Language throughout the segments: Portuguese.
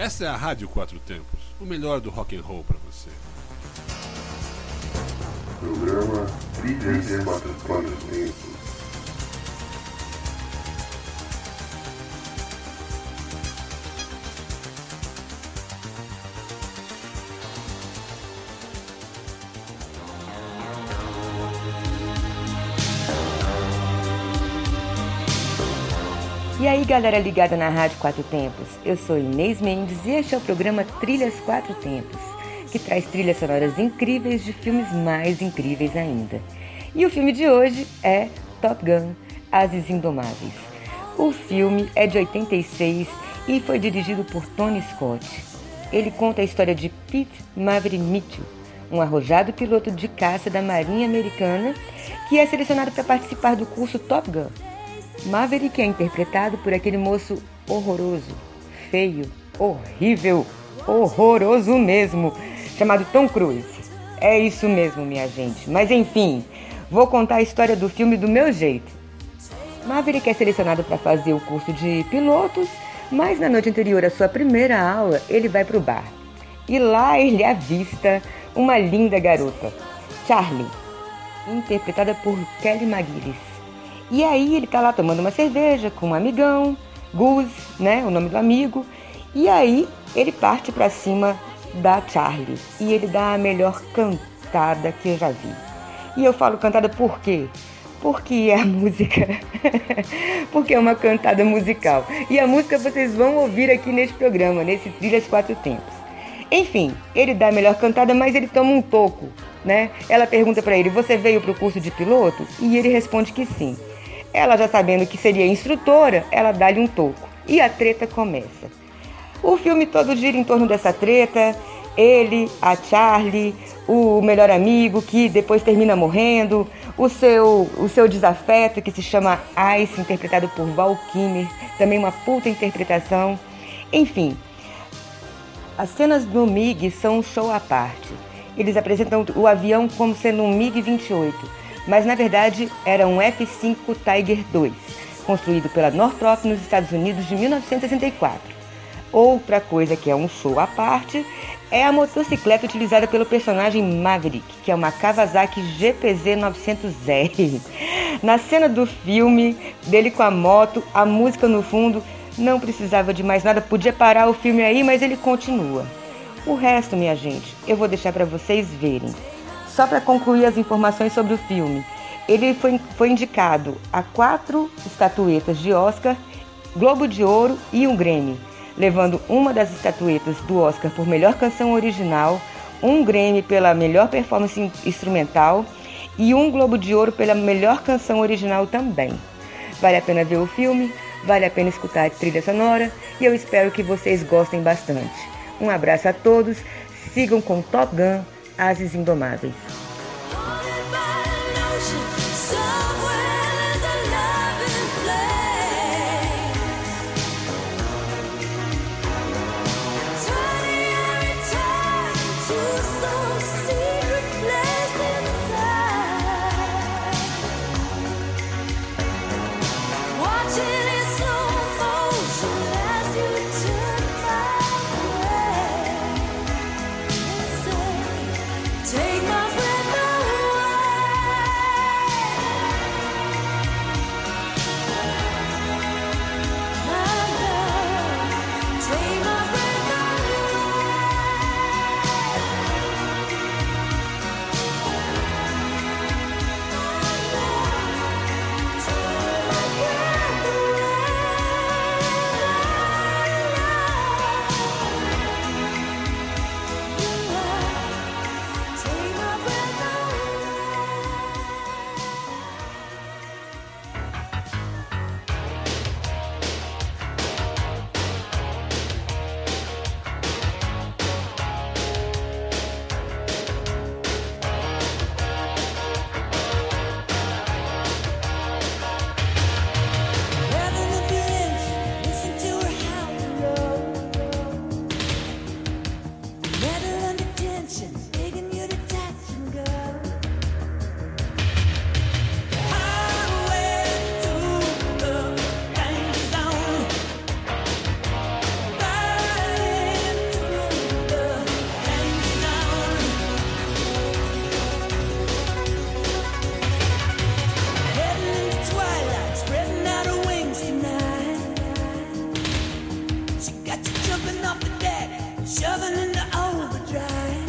Essa é a Rádio Quatro Tempos, o melhor do rock and roll para você. Programa Trilhas Quatro Quatro Tempos. Galera ligada na Rádio Quatro Tempos, eu sou Inês Mendes e este é o programa Trilhas Quatro Tempos, que traz trilhas sonoras incríveis de filmes mais incríveis ainda. E o filme de hoje é Top Gun Ases Indomáveis. O filme é de 86 e foi dirigido por Tony Scott. Ele conta a história de Pete Maverick Mitchell, um arrojado piloto de caça da Marinha Americana que é selecionado para participar do curso Top Gun Maverick é interpretado por aquele moço horroroso, feio, horrível, horroroso mesmo, chamado Tom Cruise. É isso mesmo, minha gente. Mas enfim, vou contar a história do filme do meu jeito. Maverick é selecionado para fazer o curso de pilotos, mas na noite anterior à sua primeira aula, ele vai para o bar. E lá ele avista uma linda garota, Charlie, interpretada por Kelly McGillis. E aí ele tá lá tomando uma cerveja com um amigão, Gus, né, o nome do amigo. E aí ele parte para cima da Charlie e ele dá a melhor cantada que eu já vi. E eu falo cantada por quê? Porque é a música. Porque é uma cantada musical. E a música vocês vão ouvir aqui neste programa, nesse Trilhas Quatro Tempos. Enfim, ele dá a melhor cantada, mas ele toma um toco, né? Ela pergunta para ele: "Você veio para o curso de piloto?" E ele responde que sim. Ela já sabendo que seria instrutora, ela dá-lhe um toco. E a treta começa. O filme todo gira em torno dessa treta. Ele, a Charlie, o melhor amigo que depois termina morrendo, o seu, o seu desafeto que se chama Ice, interpretado por Val Kilmer, também uma puta interpretação. Enfim, as cenas do MiG são um show à parte. Eles apresentam o avião como sendo um MiG-28, mas na verdade era um F-5 Tiger II, construído pela Northrop nos Estados Unidos de 1964. Outra coisa que é um show à parte é a motocicleta utilizada pelo personagem Maverick, que é uma Kawasaki GPZ 900R. Na cena do filme, dele com a moto, a música no fundo, não precisava de mais nada, podia parar o filme aí, mas ele continua. O resto, minha gente, eu vou deixar para vocês verem. Só para concluir as informações sobre o filme, ele foi, foi indicado a quatro estatuetas de Oscar, Globo de Ouro e um Grammy, levando uma das estatuetas do Oscar por melhor canção original, um Grammy pela melhor performance instrumental e um Globo de Ouro pela melhor canção original também. Vale a pena ver o filme, vale a pena escutar a trilha sonora e eu espero que vocês gostem bastante. Um abraço a todos, sigam com Top Gun Ases Indomáveis. jumping off the deck, shoving into overdrive.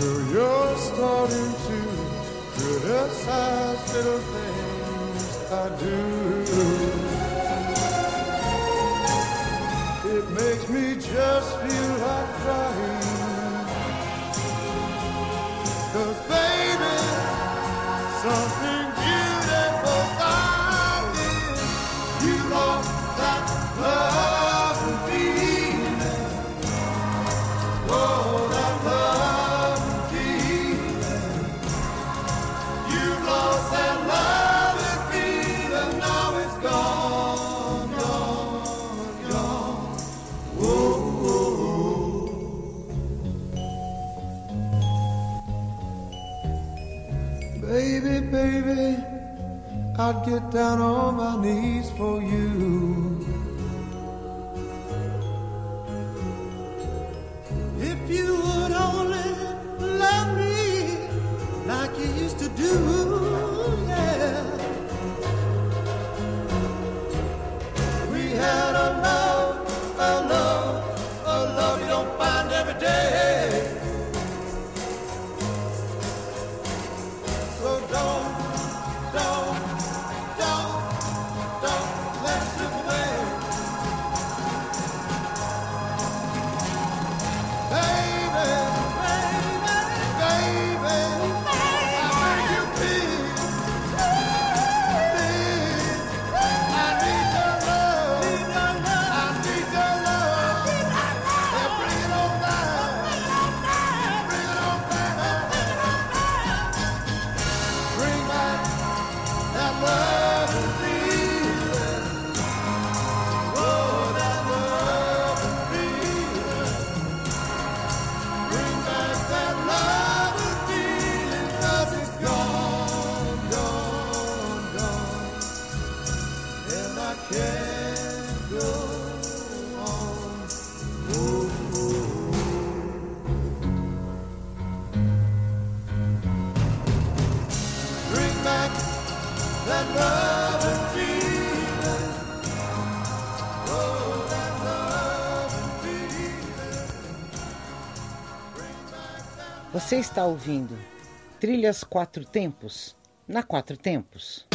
Well, you're starting to criticize little things I do. It makes me just feel like crying. I'd get down on my knees for you. Você está ouvindo Trilhas Quatro Tempos, na Quatro Tempos.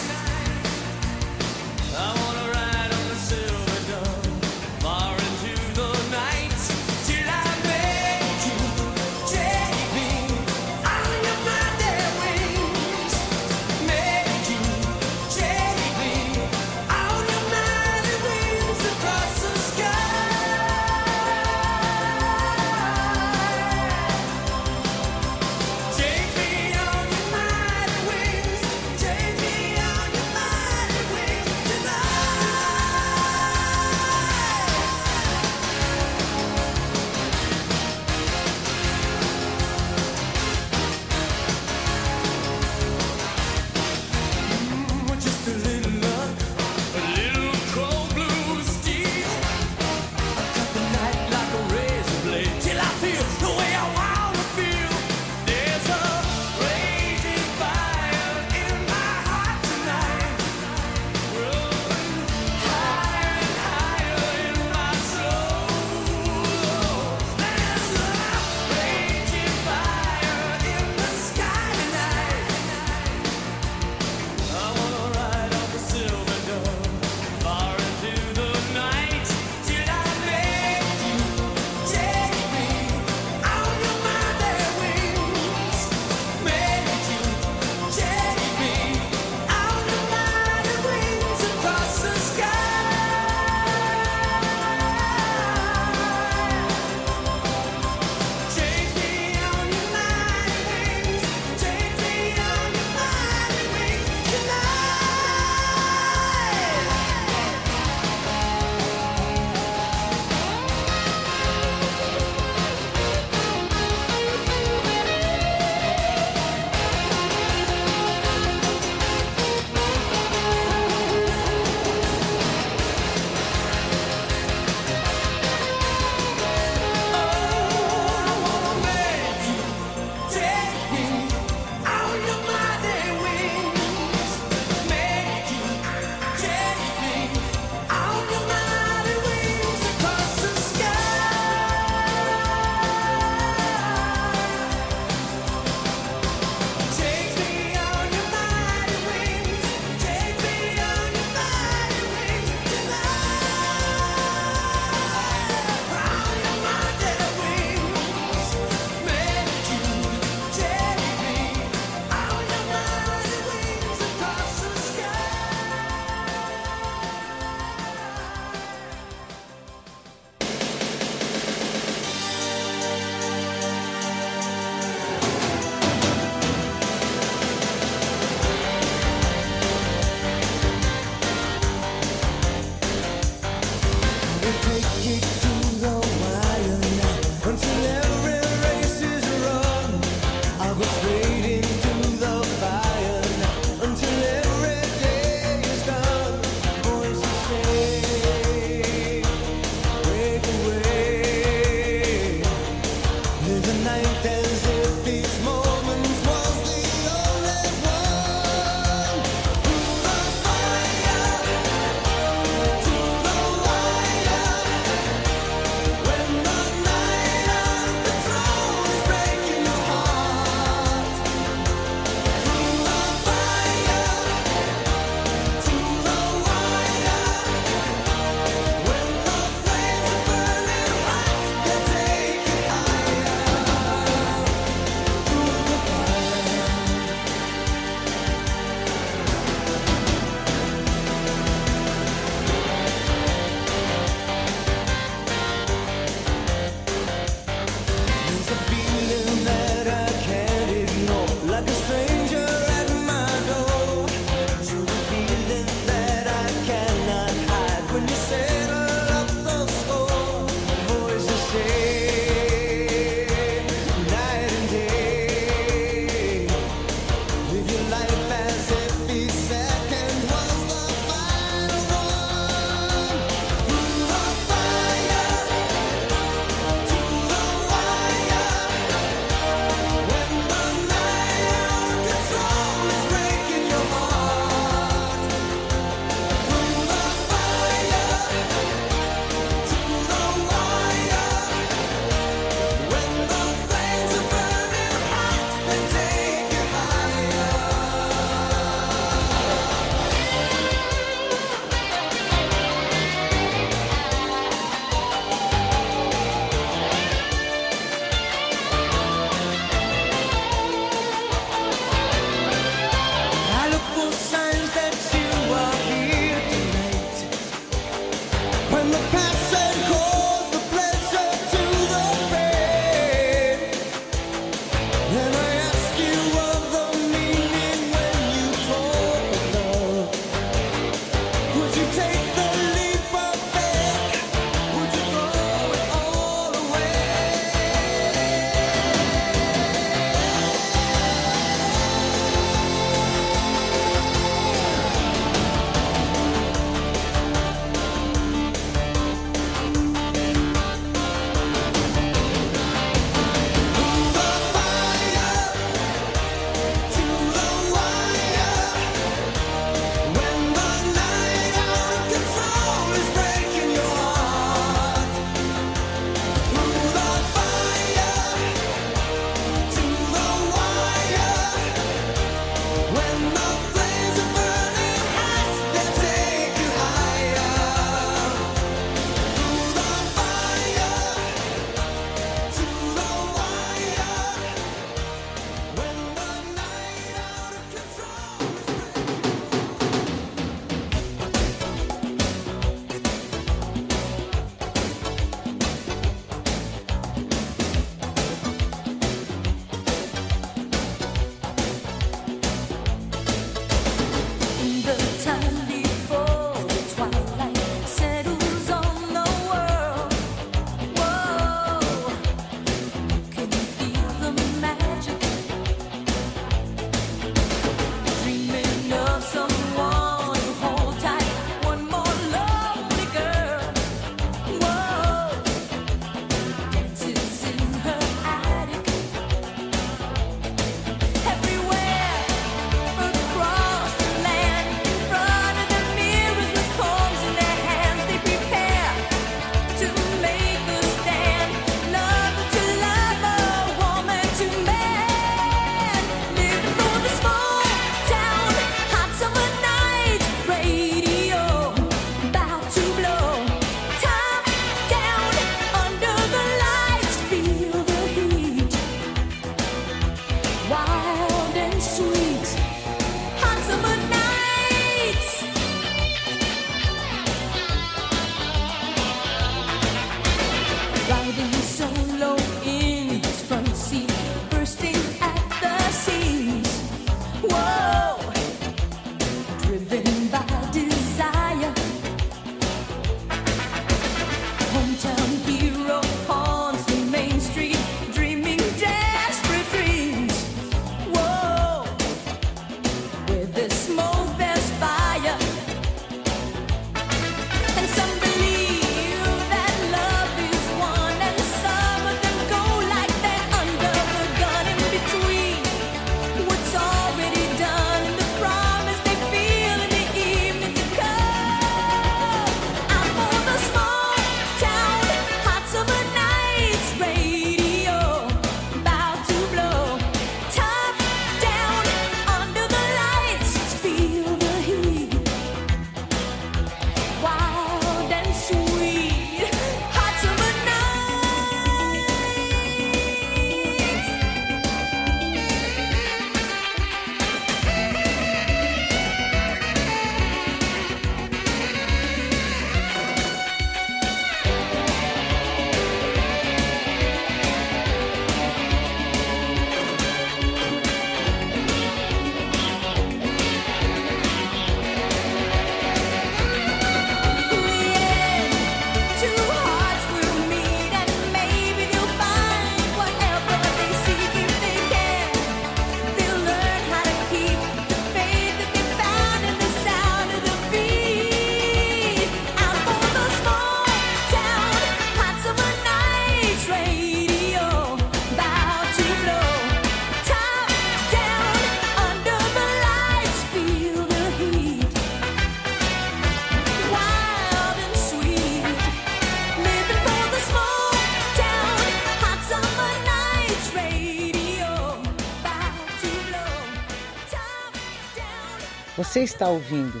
Você está ouvindo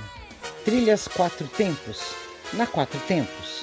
Trilhas Quatro Tempos na Quatro Tempos.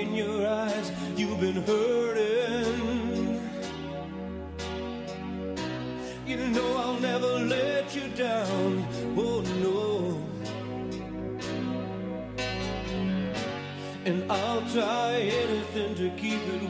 in your eyes, you've been hurting. You know I'll never let you down, oh no. And I'll try anything to keep it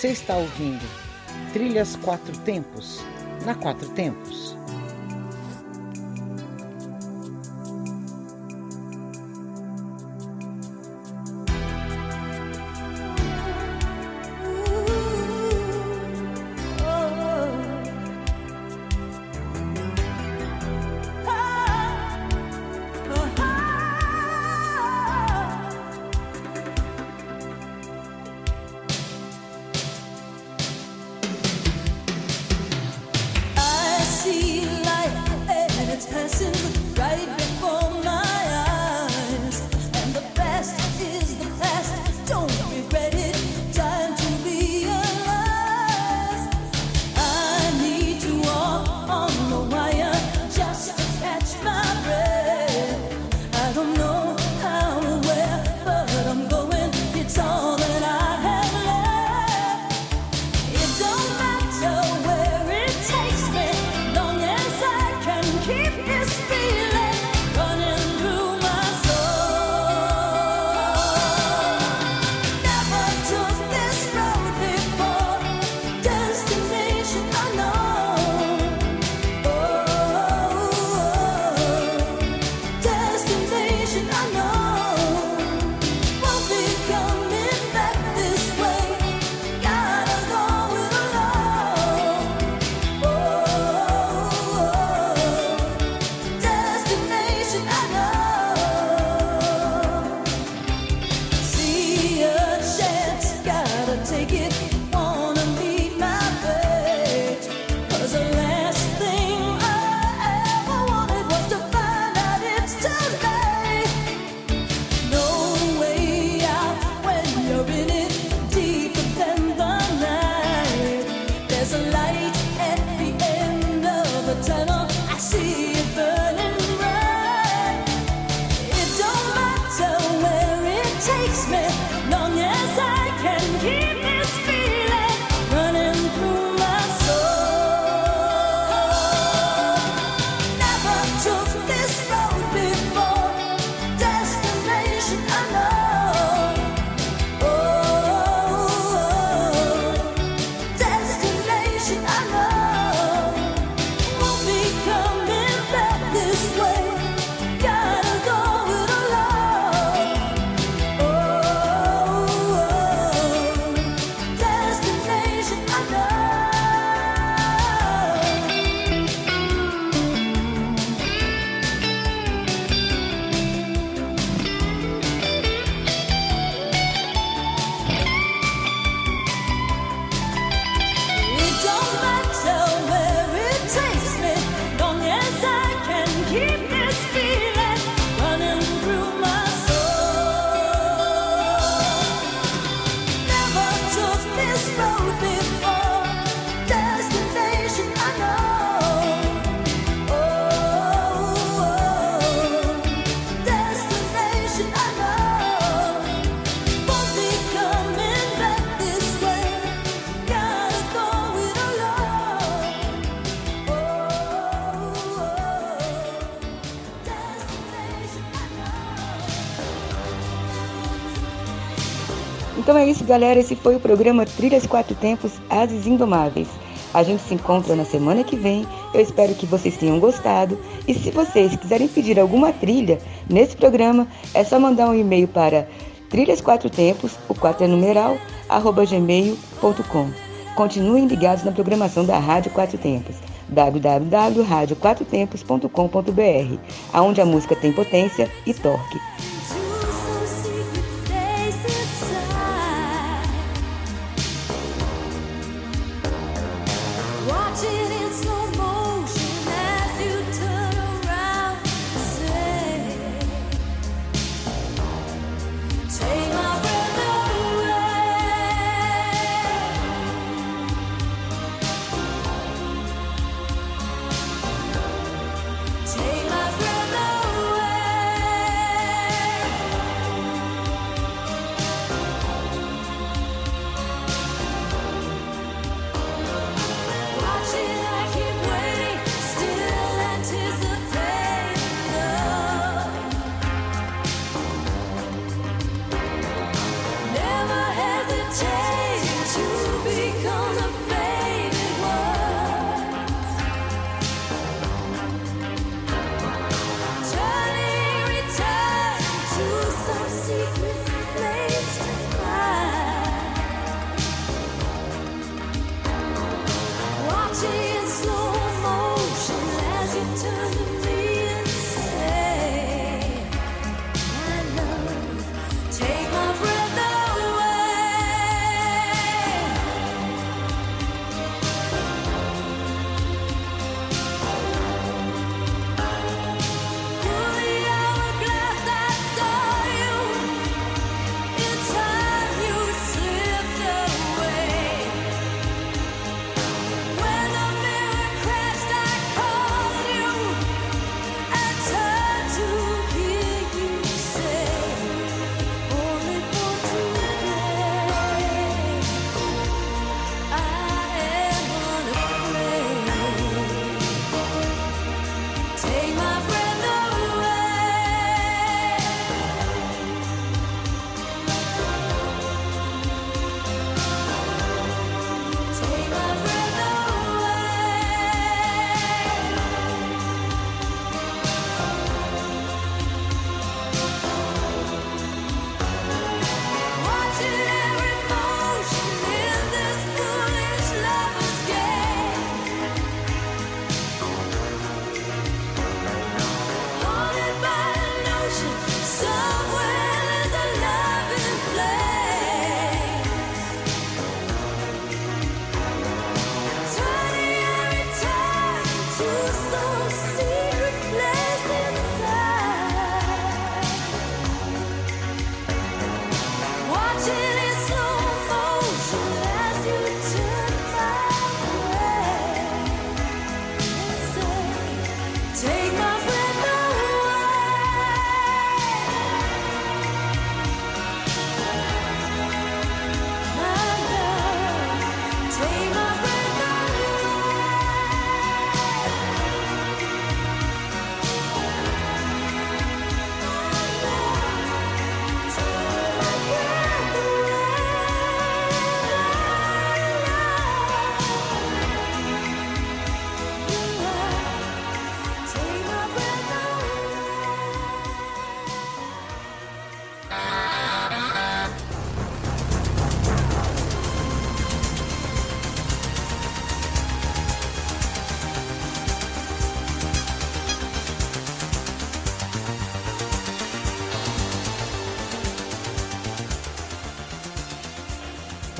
Você está ouvindo Trilhas Quatro Tempos na Quatro Tempos. Galera. Esse foi o programa Trilhas Quatro Tempos Ases Indomáveis. A gente se encontra na semana que vem. Eu espero que vocês tenham gostado. E se vocês quiserem pedir alguma trilha nesse programa, é só mandar um e-mail para trilhas quatro tempos, o 4 é numeral, arroba gmail.com. Continuem ligados na programação da Rádio Quatro Tempos www.radioquatrotempos.com.br, aonde a música tem potência e torque.